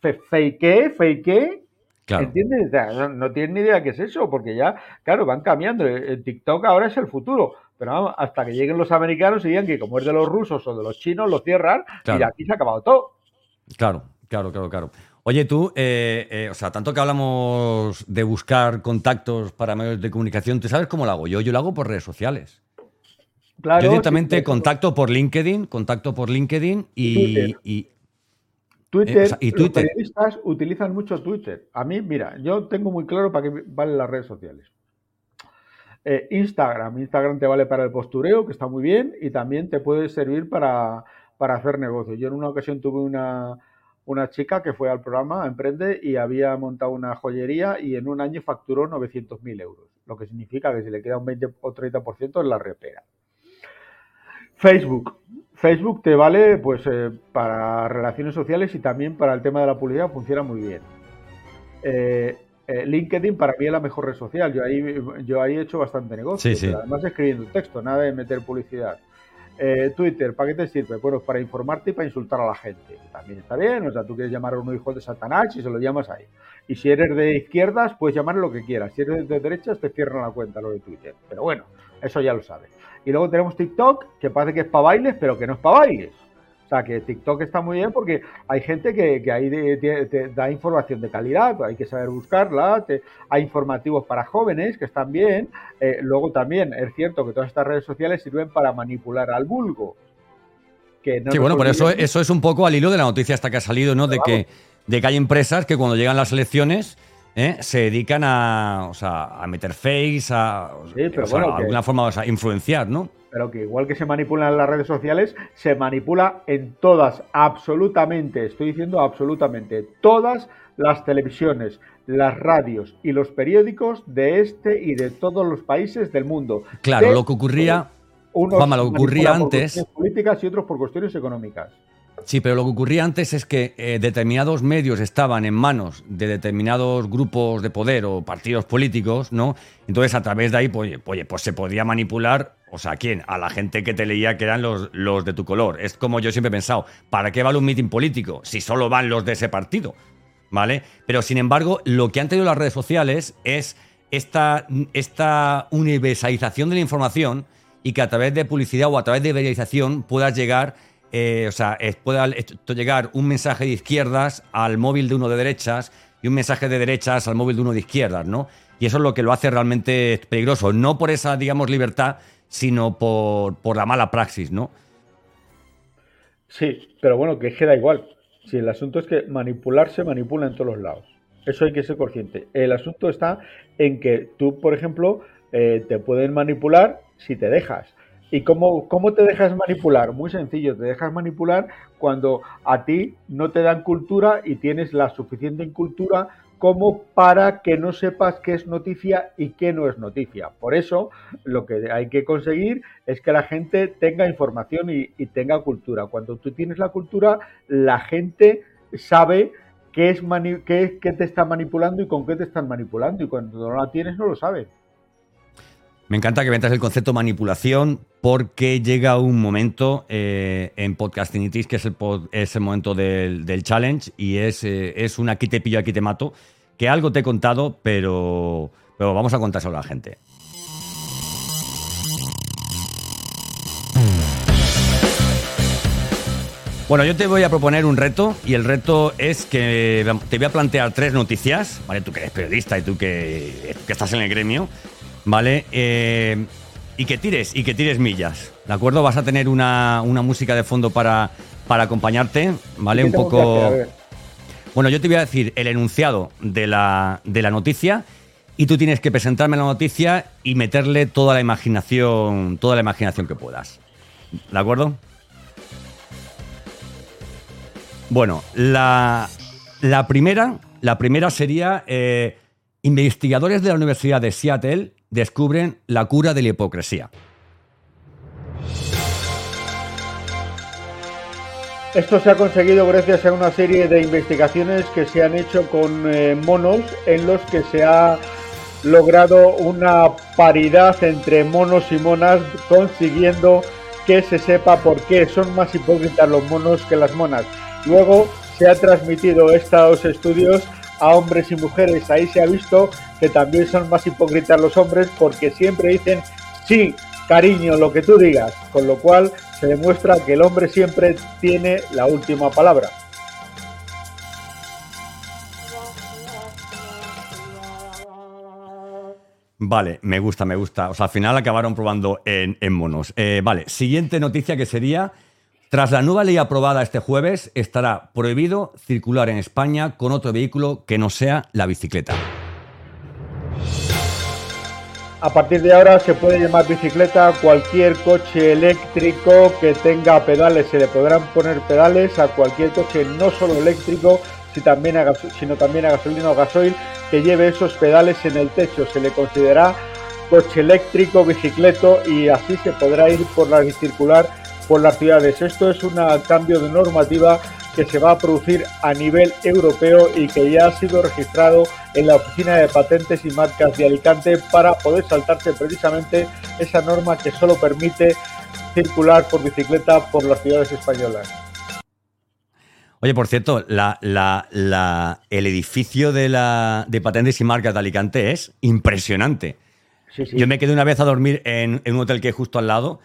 ¿fake? ¿fake? Claro. ¿Entiendes? No tienes ni idea qué es eso, porque ya, claro, van cambiando. El TikTok ahora es el futuro, pero vamos, hasta que lleguen los americanos y digan que como es de los rusos o de los chinos, lo cierran claro. y aquí se ha acabado todo. Claro, claro, claro, claro. Oye, tú, eh, eh, o sea, tanto que hablamos de buscar contactos para medios de comunicación, ¿tú sabes cómo lo hago yo? Yo lo hago por redes sociales. Claro, yo directamente contacto por LinkedIn, contacto por LinkedIn y, Twitter, eh, y Twitter. Los periodistas utilizan mucho Twitter. A mí, mira, yo tengo muy claro para qué valen las redes sociales. Eh, Instagram, Instagram te vale para el postureo, que está muy bien, y también te puede servir para, hacer negocios. Yo en una ocasión tuve una, una chica que fue al programa Emprende y había montado una joyería y en un año facturó 900.000 euros, lo que significa que si le queda un 20 o 30% en la repera. Facebook. Facebook te vale pues eh, para relaciones sociales y también para el tema de la publicidad funciona muy bien. Eh, eh, LinkedIn para mí es la mejor red social. Yo ahí, yo ahí he hecho bastante negocio. Además escribiendo texto, nada de meter publicidad. Twitter, ¿para qué te sirve? Bueno, para informarte y para insultar a la gente. También está bien, o sea, tú quieres llamar a uno hijo de Satanás y se lo llamas ahí. Y si eres de izquierdas, puedes llamar lo que quieras. Si eres de derechas, te cierran la cuenta lo de Twitter. Pero bueno, eso ya lo sabes. Y luego tenemos TikTok, que parece que es para bailes, pero que no es para bailes. O sea, que TikTok está muy bien porque hay gente que, ahí te, da información de calidad, hay que saber buscarla, hay informativos para jóvenes que están bien. Eh, luego también es cierto que todas estas redes sociales sirven para manipular al vulgo. Que sí, bueno, por eso, eso es un poco al hilo de la noticia hasta que ha salido, ¿no? De que, de que hay empresas que cuando llegan las elecciones ¿eh? se dedican a, a meter face, a, alguna forma a influenciar, ¿no? Pero que igual que se manipulan las redes sociales, se manipula en todas, absolutamente, estoy diciendo absolutamente, todas las televisiones, las radios y los periódicos de este y de todos los países del mundo. Claro, lo que ocurría, unos lo que ocurría antes. políticas y otros por cuestiones económicas. Sí, pero lo que ocurría antes es que eh, determinados medios estaban en manos de determinados grupos de poder o partidos políticos, ¿no? Entonces, a través de ahí, pues, oye, pues se podía manipular, o sea, ¿a quién? A la gente que te leía que eran los, los de tu color. Es como yo siempre he pensado, ¿para qué vale un mitin político si solo van los de ese partido? ¿Vale? Pero, sin embargo, lo que han tenido las redes sociales es esta, esta universalización de la información y que a través de publicidad o a través de verificación puedas llegar eh, o sea, puede llegar un mensaje de izquierdas al móvil de uno de derechas y un mensaje de derechas al móvil de uno de izquierdas, ¿no? Y eso es lo que lo hace realmente peligroso, no por esa, digamos, libertad, sino por, por la mala praxis, ¿no? Sí, pero bueno, que queda igual. Si el asunto es que manipular se manipula en todos los lados. Eso hay que ser consciente. El asunto está en que tú, por ejemplo, eh, te pueden manipular si te dejas. ¿Y cómo, cómo te dejas manipular? Muy sencillo, te dejas manipular cuando a ti no te dan cultura y tienes la suficiente cultura como para que no sepas qué es noticia y qué no es noticia. Por eso lo que hay que conseguir es que la gente tenga información y, tenga cultura. Cuando tú tienes la cultura, la gente sabe qué es, qué, te está manipulando y con qué te están manipulando. Y cuando no la tienes, no lo sabes. Me encanta que ventas el concepto manipulación porque llega un momento eh, en Podcastinitis que es el, es el momento del, challenge y es, eh, es un aquí te pillo, aquí te mato, que algo te he contado, pero, pero vamos a contárselo a la gente. Bueno, yo te voy a proponer un reto y el reto es que te voy a plantear tres noticias, ¿vale? Tú que eres periodista y tú que, estás en el gremio, ¿vale? Eh, y que tires, y que tires millas, ¿de acuerdo? Vas a tener una, música de fondo para, para acompañarte, ¿vale? Un poco... Bueno, yo te voy a decir el enunciado de la, de la noticia y tú tienes que presentarme la noticia y meterle toda la imaginación, toda la imaginación que puedas. ¿De acuerdo? Bueno, la, primera, la primera sería eh, investigadores de la Universidad de Seattle descubren la cura de la hipocresía. Esto se ha conseguido gracias a una serie de investigaciones que se han hecho con eh, monos en los que se ha logrado una paridad entre monos y monas consiguiendo que se sepa por qué son más hipócritas los monos que las monas. Luego se ha transmitido estos estudios a hombres y mujeres. Ahí se ha visto que también son más hipócritas los hombres porque siempre dicen sí, cariño, lo que tú digas. Con lo cual se demuestra que el hombre siempre tiene la última palabra. Vale, me gusta, me gusta. O sea, al final acabaron probando en, monos. Eh, vale, siguiente noticia que sería tras la nueva ley aprobada este jueves, estará prohibido circular en España con otro vehículo que no sea la bicicleta. A partir de ahora se puede llamar bicicleta cualquier coche eléctrico que tenga pedales. Se le podrán poner pedales a cualquier coche no solo eléctrico, sino también a, gasolina o gasoil que lleve esos pedales en el techo. Se le considera coche eléctrico, bicicleto y así se podrá ir por la circular por las ciudades. Esto es un cambio de normativa que se va a producir a nivel europeo y que ya ha sido registrado en la Oficina de Patentes y Marcas de Alicante para poder saltarse precisamente esa norma que solo permite circular por bicicleta por las ciudades españolas. Oye, por cierto, el edificio de, la, de Patentes y Marcas de Alicante es impresionante. Yo me quedé una vez a dormir en, en un hotel que es justo al lado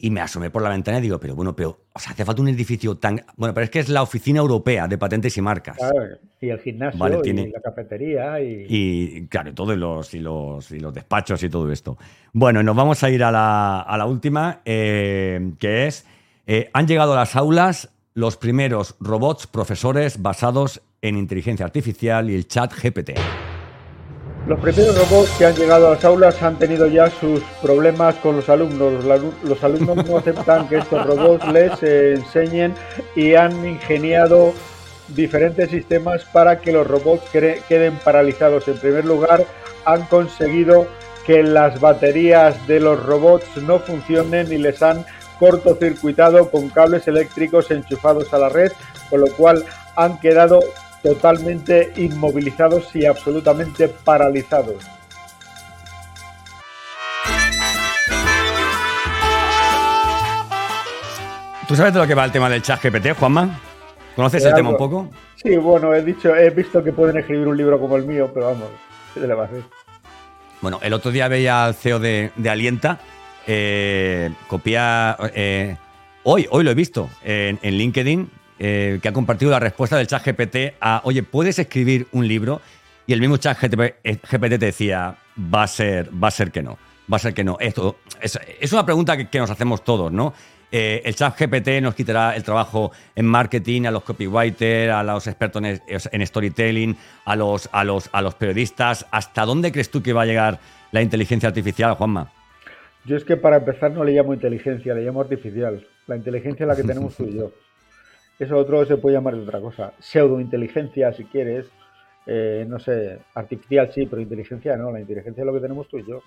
y me asomé por la ventana y digo, pero bueno, pero o sea, hace falta un edificio tan... Bueno, pero es que es la Oficina Europea de Patentes y Marcas. Claro, y el gimnasio y la cafetería y... Y claro, todos los, y los, y los despachos y todo esto. Bueno, nos vamos a ir a la, a la última, eh, que es, eh, han llegado a las aulas los primeros robots profesores basados en inteligencia artificial y el chat GPT. Los primeros robots que han llegado a las aulas han tenido ya sus problemas con los alumnos. Los alumnos no aceptan que estos robots les enseñen y han ingeniado diferentes sistemas para que los robots queden paralizados. En primer lugar, han conseguido que las baterías de los robots no funcionen y les han cortocircuitado con cables eléctricos enchufados a la red, con lo cual han quedado totalmente inmovilizados y absolutamente paralizados. ¿Tú sabes de lo que va el tema del chat GPT, Juanma? ¿Conoces el tema un poco? Sí, bueno, he dicho, he visto que pueden escribir un libro como el mío, pero vamos, ¿qué le va a hacer? Bueno, el otro día veía al CEO de, Alienta eh, copia. Eh, hoy, hoy lo he visto en, en LinkedIn, eh, que ha compartido la respuesta del chat GPT a, oye, ¿puedes escribir un libro? Y el mismo chat GPT eh, te decía, va a ser, va a ser que no, va a ser que no. Esto es, una pregunta que, nos hacemos todos, ¿no? Eh, el chat GPT nos quitará el trabajo en marketing, a los copywriters, a los expertos en, storytelling, a los, a, los, a los periodistas. ¿Hasta dónde crees tú que va a llegar la inteligencia artificial, Juanma? Yo es que para empezar no le llamo inteligencia, le llamo artificial. La inteligencia es la que tenemos tú y yo. Eso otro se puede llamar de otra cosa. Pseudointeligencia, si quieres. Eh, no sé, artificial sí, pero inteligencia no. La inteligencia es lo que tenemos tú y yo.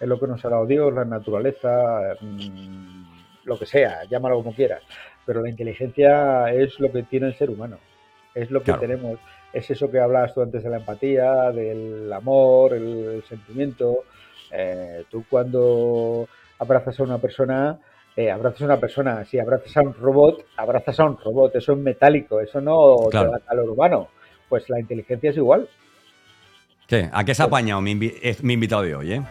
Es lo que nos ha dado Dios, la naturaleza, mm, lo que sea, llámalo como quieras. Pero la inteligencia es lo que tiene el ser humano. Es lo que tenemos. Es eso que hablabas tú antes de la empatía, del amor, el, sentimiento. Eh, tú cuando abrazas a una persona eh, abrazas a una persona, si abrazas a un robot, abrazas a un robot, eso es metálico, eso no te da calor humano. Pues la inteligencia es igual. Sí, ¿a qué se ha apañado mi, mi invitado de hoy, eh?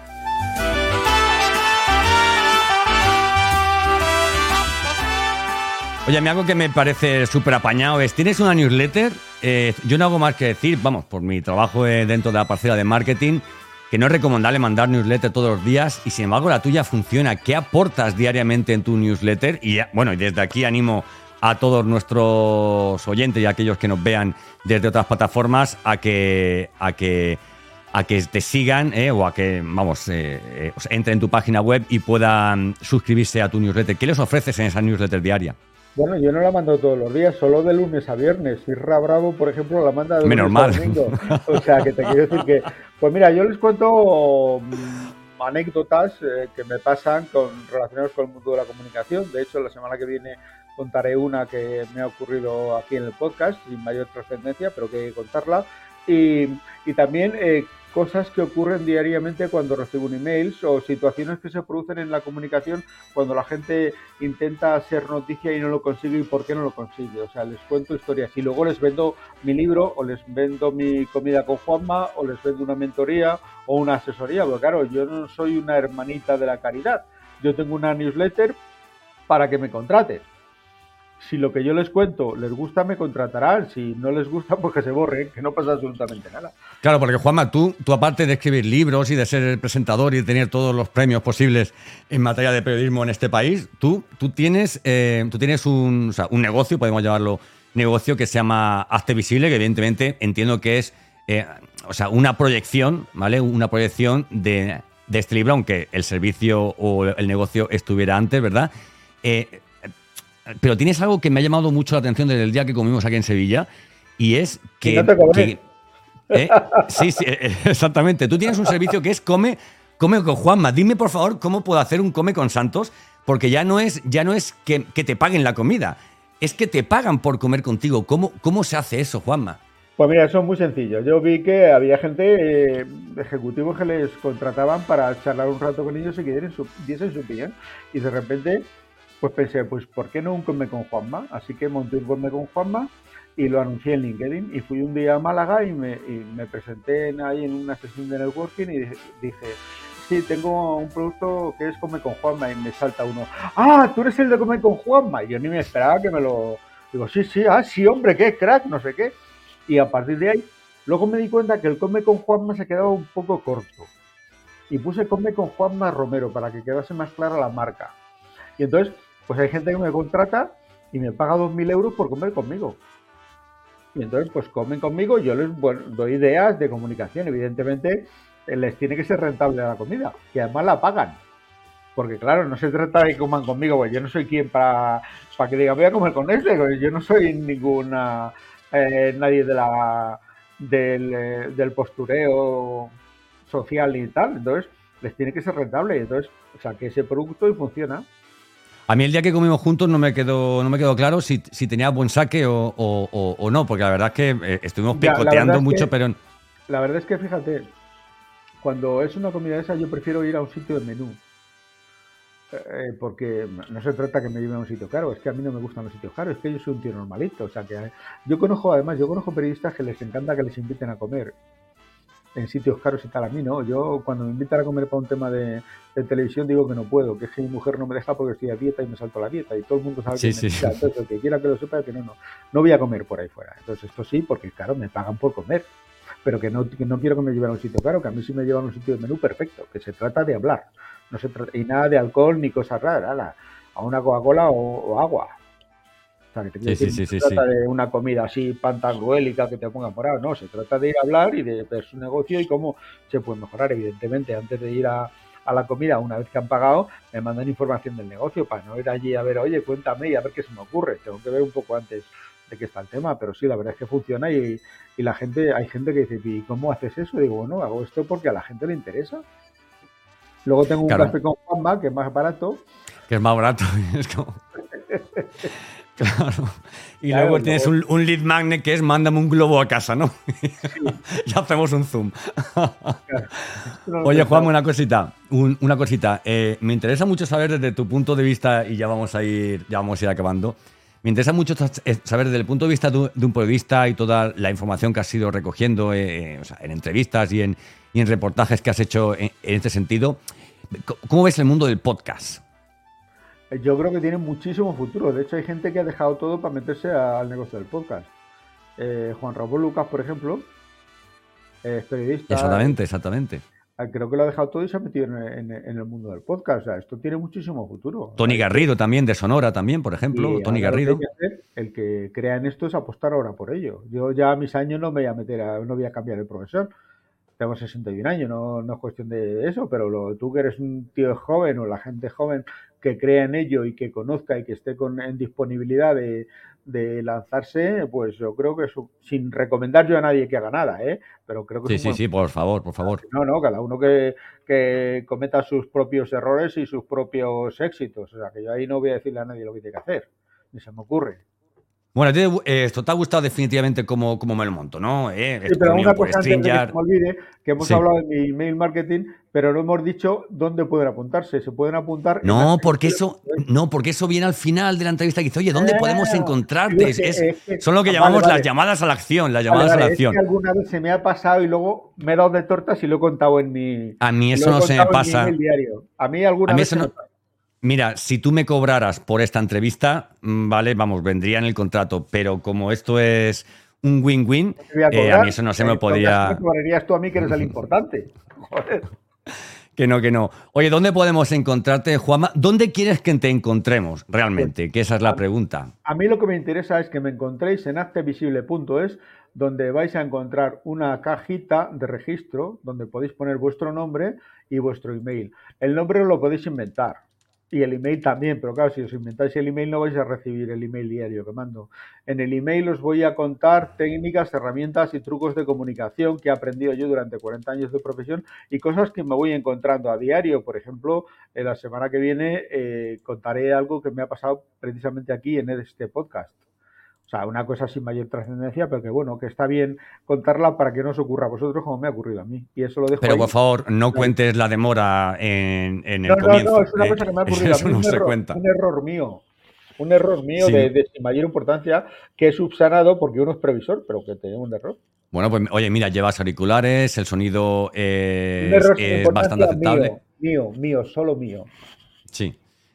Oye, Oye, a mí algo que me parece súper apañado es, ¿tienes una newsletter? Eh, yo no hago más que decir, vamos, por mi trabajo eh, dentro de la parcela de marketing, que no es recomendable mandar newsletter todos los días y sin embargo la tuya funciona. ¿Qué aportas diariamente en tu newsletter? Y bueno, y desde aquí animo a todos nuestros oyentes y a aquellos que nos vean desde otras plataformas a que, a que, a que te sigan eh, o a que, vamos, eh, eh, entren en tu página web y puedan suscribirse a tu newsletter. ¿Qué les ofreces en esa newsletter diaria? Bueno, yo no la mando todos los días, solo de lunes a viernes. Irra Bravo, por ejemplo, la manda de lunes Menos mal. domingo. O sea, que te quiero decir que, pues mira, yo les cuento mm, anécdotas que me pasan con relacionados con el mundo de la comunicación. De hecho, la semana que viene contaré una que me ha ocurrido aquí en el podcast, sin mayor trascendencia, pero que hay que contarla. Y, y también eh, cosas que ocurren diariamente cuando recibo un email o situaciones que se producen en la comunicación cuando la gente intenta hacer noticia y no lo consigue y por qué no lo consigue. O sea, les cuento historias y luego les vendo mi libro o les vendo mi comida con Juanma o les vendo una mentoría o una asesoría. Porque claro, yo no soy una hermanita de la caridad. Yo tengo una newsletter para que me contraten si lo que yo les cuento les gusta, me contratarán. Si no les gusta, pues que se borren, que no pasa absolutamente nada. Claro, porque Juanma, tú, tú aparte de escribir libros y de ser el presentador y de tener todos los premios posibles en materia de periodismo en este país, tú, tú tienes, eh, tú tienes un, negocio, podemos llamarlo negocio, que se llama Hazte Visible, que evidentemente entiendo que es eh, o sea, una proyección, ¿vale? Una proyección de, de este libro, aunque el servicio o el negocio estuviera antes, ¿verdad? Eh, pero tienes algo que me ha llamado mucho la atención desde el día que comimos aquí en Sevilla y es que... ¿eh? Sí, sí, eh, exactamente. Tú tienes un servicio que es come, come con Juanma. Dime, por favor, cómo puedo hacer un come con Santos, porque ya no es, ya no es que, te paguen la comida, es que te pagan por comer contigo. ¿Cómo, cómo se hace eso, Juanma? Pues mira, eso es muy sencillo. Yo vi que había gente, eh, ejecutivos que les contrataban para charlar un rato con ellos y que diesen su, diesen su opinión. Y de repente pues pensé, pues ¿por qué no un Come con Juanma? Así que monté un Come con Juanma y lo anuncié en LinkedIn y fui un día a Málaga y me, presenté ahí en una sesión de networking y dije, sí, tengo un producto que es Come con Juanma y me salta uno, ah, tú eres el de Come con Juanma y yo ni me esperaba que me lo... Digo, sí, sí, ah, sí, hombre, qué crack, no sé qué. Y a partir de ahí, luego me di cuenta que el Come con Juanma se quedaba un poco corto. Y puse Come con Juanma Romero para que quedase más clara la marca. Y entonces pues hay gente que me contrata y me paga 2.000 euros por comer conmigo. Y entonces, pues comen conmigo, yo les doy ideas de comunicación. Evidentemente, eh, les tiene que ser rentable la comida, y además la pagan. Porque claro, no se trata de que coman conmigo, pues yo no soy quien para, para que diga voy a comer con este, yo no soy ninguna eh, nadie de la del, eh, del, postureo social y tal. Entonces, les tiene que ser rentable. Y entonces, que ese producto y funciona. A mí el día que comimos juntos no me quedó, no me quedó claro si, tenía buen saque o, no, porque la verdad es que eh, estuvimos picoteando mucho, pero... La verdad es que fíjate, cuando es una comida esa yo prefiero ir a un sitio de menú. Eh, eh, porque no se trata que me lleve a un sitio caro, es que a mí no me gustan los sitios caros, es que yo soy un tío normalito. O sea que yo conozco, además, yo conozco periodistas que les encanta que les inviten a comer en sitios caros y tal. A mí no. Yo cuando me invitan a comer para un tema de, televisión digo que no puedo, que es que mi mujer no me deja porque estoy a dieta y me salto la dieta y todo el mundo sabe que sí. Entonces, el que quiera que lo sepa, que no, no. No voy a comer por ahí fuera. Entonces esto sí, porque claro, me pagan por comer. Pero que no, no quiero que me lleven a un sitio caro, que a mí sí me llevan a un sitio de menú perfecto, que se trata de hablar. No se trata, y nada de alcohol ni cosas raras, a una Coca-Cola o agua o sea, que te sí, sí, se trata de una comida así pantangruélica que te pongan por ahí, no, se trata de ir a hablar y de ver su negocio y cómo se puede mejorar. Evidentemente, antes de ir a, la comida, una vez que han pagado, me mandan información del negocio para no ir allí a ver, oye, cuéntame y a ver qué se me ocurre. Tengo que ver un poco antes de que está el tema, pero sí, la verdad es que funciona y, la gente, hay gente que dice, ¿y cómo haces eso? Y digo, bueno, hago esto porque a la gente le interesa. Luego tengo un café con Juanma, que es más barato. Que es más barato. Es como... Claro. Y luego tienes un, lead magnet que es mándame un globo a casa, ¿no? ya hacemos un zoom. Oye, Juan, una cosita. una cosita. Eh, me interesa mucho saber desde tu punto de vista, y ya vamos a ir, ya vamos a ir acabando. Me interesa mucho eh, saber desde el punto de vista de un periodista y toda la información que has ido recogiendo eh, en entrevistas y en, en, reportajes que has hecho en, en este sentido. ¿Cómo ves el mundo del podcast? Yo creo que tiene muchísimo futuro. De hecho, hay gente que ha dejado todo para meterse al negocio del podcast. Eh, Juan Ramón Lucas, por ejemplo, es periodista. Exactamente, exactamente. Ah, creo que lo ha dejado todo y se ha metido en, el mundo del podcast. O sea, esto tiene muchísimo futuro. Tony Garrido también, de Sonora también, por ejemplo. Tony Garrido. el que crea en esto es apostar ahora por ello. Yo ya a mis años no me voy a meter, a, no voy a cambiar de profesor. Tengo 61 años, no, no es cuestión de eso, pero lo, tú que eres un tío joven o la gente joven que crea en ello y que conozca y que esté con, en disponibilidad de, de lanzarse, pues yo creo que sin recomendar yo a nadie que haga nada, ¿eh? Pero creo que sí, sí, sí, por favor, por favor. No, no, cada uno que, que, cometa sus propios errores y sus propios éxitos. O sea, que yo ahí no voy a decirle a nadie lo que tiene que hacer, ni se me ocurre. Bueno, eh, esto te ha gustado definitivamente como, como me lo monto, ¿no? Eh, sí, pero una cosa antes de que me olvide, que hemos hablado de mi email marketing, pero no hemos dicho dónde pueden apuntarse. Se pueden apuntar. No, porque eso, no, porque eso viene al final de la entrevista que dice, oye, ¿dónde podemos ah, encontrarte? son lo que llamamos las llamadas a la acción, las llamadas a la acción. Que alguna vez se me ha pasado y luego me he dado de tortas y lo he contado en mi. A mí eso no se me pasa. A mí alguna vez. no, Mira, si tú me cobraras por esta entrevista, mm, vale, vamos, vendría en el contrato, pero como esto es un win-win, eh, a, mí eso no se me podría. cobrarías tú a mí que eres el importante. Joder. Que no, que no. Oye, ¿dónde podemos encontrarte, Juanma? ¿Dónde quieres que te encontremos realmente? Que esa es la pregunta. A mí lo que me interesa es que me encontréis en actevisible.es, donde vais a encontrar una cajita de registro donde podéis poner vuestro nombre y vuestro email. El nombre lo podéis inventar y el email también, pero claro, si os inventáis el email no vais a recibir el email diario que mando. En el email os voy a contar técnicas, herramientas y trucos de comunicación que he aprendido yo durante 40 años de profesión y cosas que me voy encontrando a diario. Por ejemplo, en la semana que viene eh, contaré algo que me ha pasado precisamente aquí en este podcast. O sea, una cosa sin mayor trascendencia, pero que bueno, que está bien contarla para que no os ocurra a vosotros como me ha ocurrido a mí. Y eso lo dejo Pero por favor, no cuentes la demora en, el no, comienzo. No, no, es una ¿eh? cosa que me ha ocurrido a mí. un, error, un error mío. Un error mío de, sin mayor importancia que he subsanado porque uno es previsor, pero que tenía un error. Bueno, pues oye, mira, llevas auriculares, el sonido es, bastante aceptable. Mío, mío, solo mío. Sí.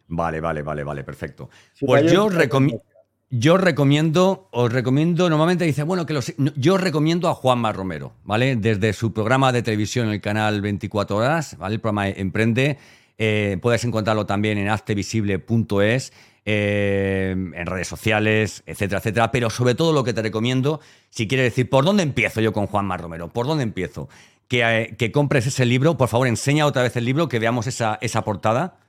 Vale, vale, vale, vale, perfecto. pues yo recomiendo. Yo recomiendo, os recomiendo, normalmente dice, bueno, que los, yo recomiendo a Juanma Romero, ¿vale? Desde su programa de televisión el canal 24 horas, ¿vale? El programa Emprende, eh, puedes encontrarlo también en aztevisible.es, eh, en redes sociales, etcétera, etcétera. Pero sobre todo lo que te recomiendo, si quieres decir, ¿por dónde empiezo yo con Juanma Romero? ¿Por dónde empiezo? Que, eh, que compres ese libro, por favor, enseña otra vez el libro, que veamos esa, esa portada.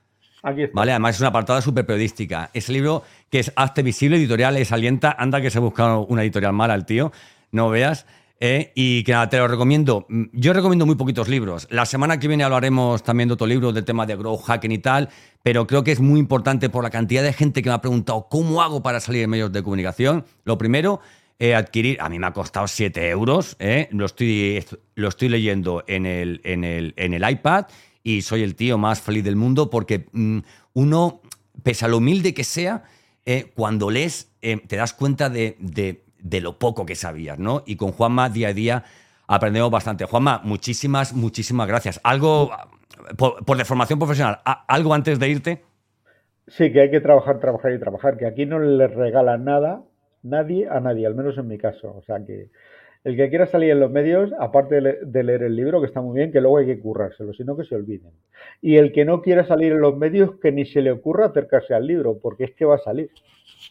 Vale, además es una apartada súper periodística. Ese libro que es Hazte Visible, editorial, es alienta. Anda que se ha buscado una editorial mala el tío, no veas. Eh, y que nada, te lo recomiendo. Mm, yo recomiendo muy poquitos libros. La semana que viene hablaremos también de otro libro del tema de grow hacking y tal, pero creo que es muy importante por la cantidad de gente que me ha preguntado cómo hago para salir en medios de comunicación. Lo primero, eh, adquirir, a mí me ha costado 7 euros, eh, lo, estoy, lo estoy leyendo en el, en el, en el iPad y soy el tío más feliz del mundo porque mm, uno, pese a lo humilde que sea, eh, cuando lees eh, te das cuenta de, de, lo poco que sabías, ¿no? Y con Juanma día a día aprendemos bastante. Juanma, muchísimas, muchísimas gracias. Algo, por, por de formación profesional, ¿algo antes de irte? Sí, que hay que trabajar, trabajar y trabajar, que aquí no le regalan nada, nadie a nadie, al menos en mi caso. O sea que el que quiera salir en los medios, aparte de leer el libro, que está muy bien, que luego hay que currárselo, sino que se olviden. Y el que no quiera salir en los medios, que ni se le ocurra acercarse al libro, porque es que va a salir.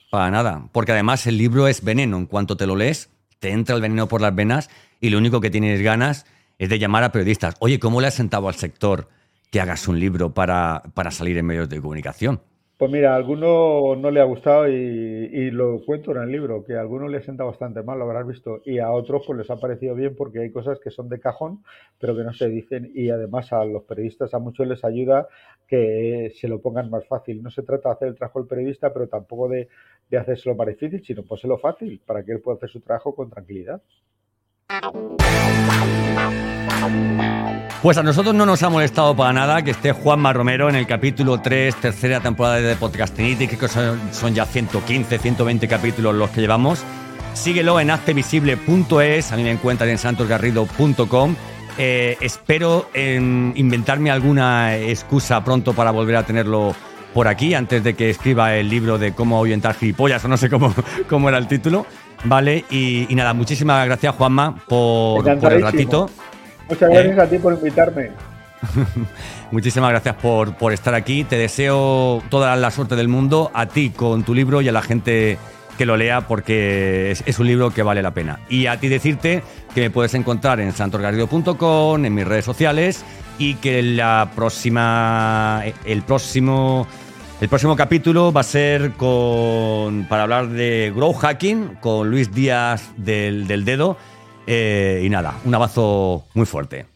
Para nada, porque además el libro es veneno. En cuanto te lo lees, te entra el veneno por las venas y lo único que tienes ganas es de llamar a periodistas. Oye, ¿cómo le has sentado al sector que hagas un libro para, para salir en medios de comunicación? Pues mira, a alguno no le ha gustado y, lo cuento en el libro, que a alguno le sienta bastante mal, lo habrás visto, y a otros pues les ha parecido bien porque hay cosas que son de cajón, pero que no se dicen y además a los periodistas a muchos les ayuda que se lo pongan más fácil. No se trata de hacer el trabajo del periodista, pero tampoco de, de hacérselo más difícil, sino lo fácil para que él pueda hacer su trabajo con tranquilidad. Pues a nosotros no nos ha molestado para nada que esté Juanma Romero en el capítulo 3, tercera temporada de Podcastinity, que son, ya 115, 120 capítulos los que llevamos. Síguelo en haztevisible.es, a mí me encuentran en santosgarrido.com. Eh, espero en inventarme alguna excusa pronto para volver a tenerlo por aquí antes de que escriba el libro de cómo ahuyentar gilipollas o no sé cómo, cómo era el título. Vale, y, nada, muchísimas gracias Juanma por, el ratito. Muchas gracias a ti por invitarme. Muchísimas gracias por, por, estar aquí. Te deseo toda la suerte del mundo a ti con tu libro y a la gente que lo lea porque es, un libro que vale la pena. Y a ti decirte que me puedes encontrar en santorgarrido.com, en mis redes sociales y que la próxima, el próximo, el próximo capítulo va a ser con, para hablar de grow hacking con Luis Díaz del, Dedo. Eh, y nada, un abrazo muy fuerte.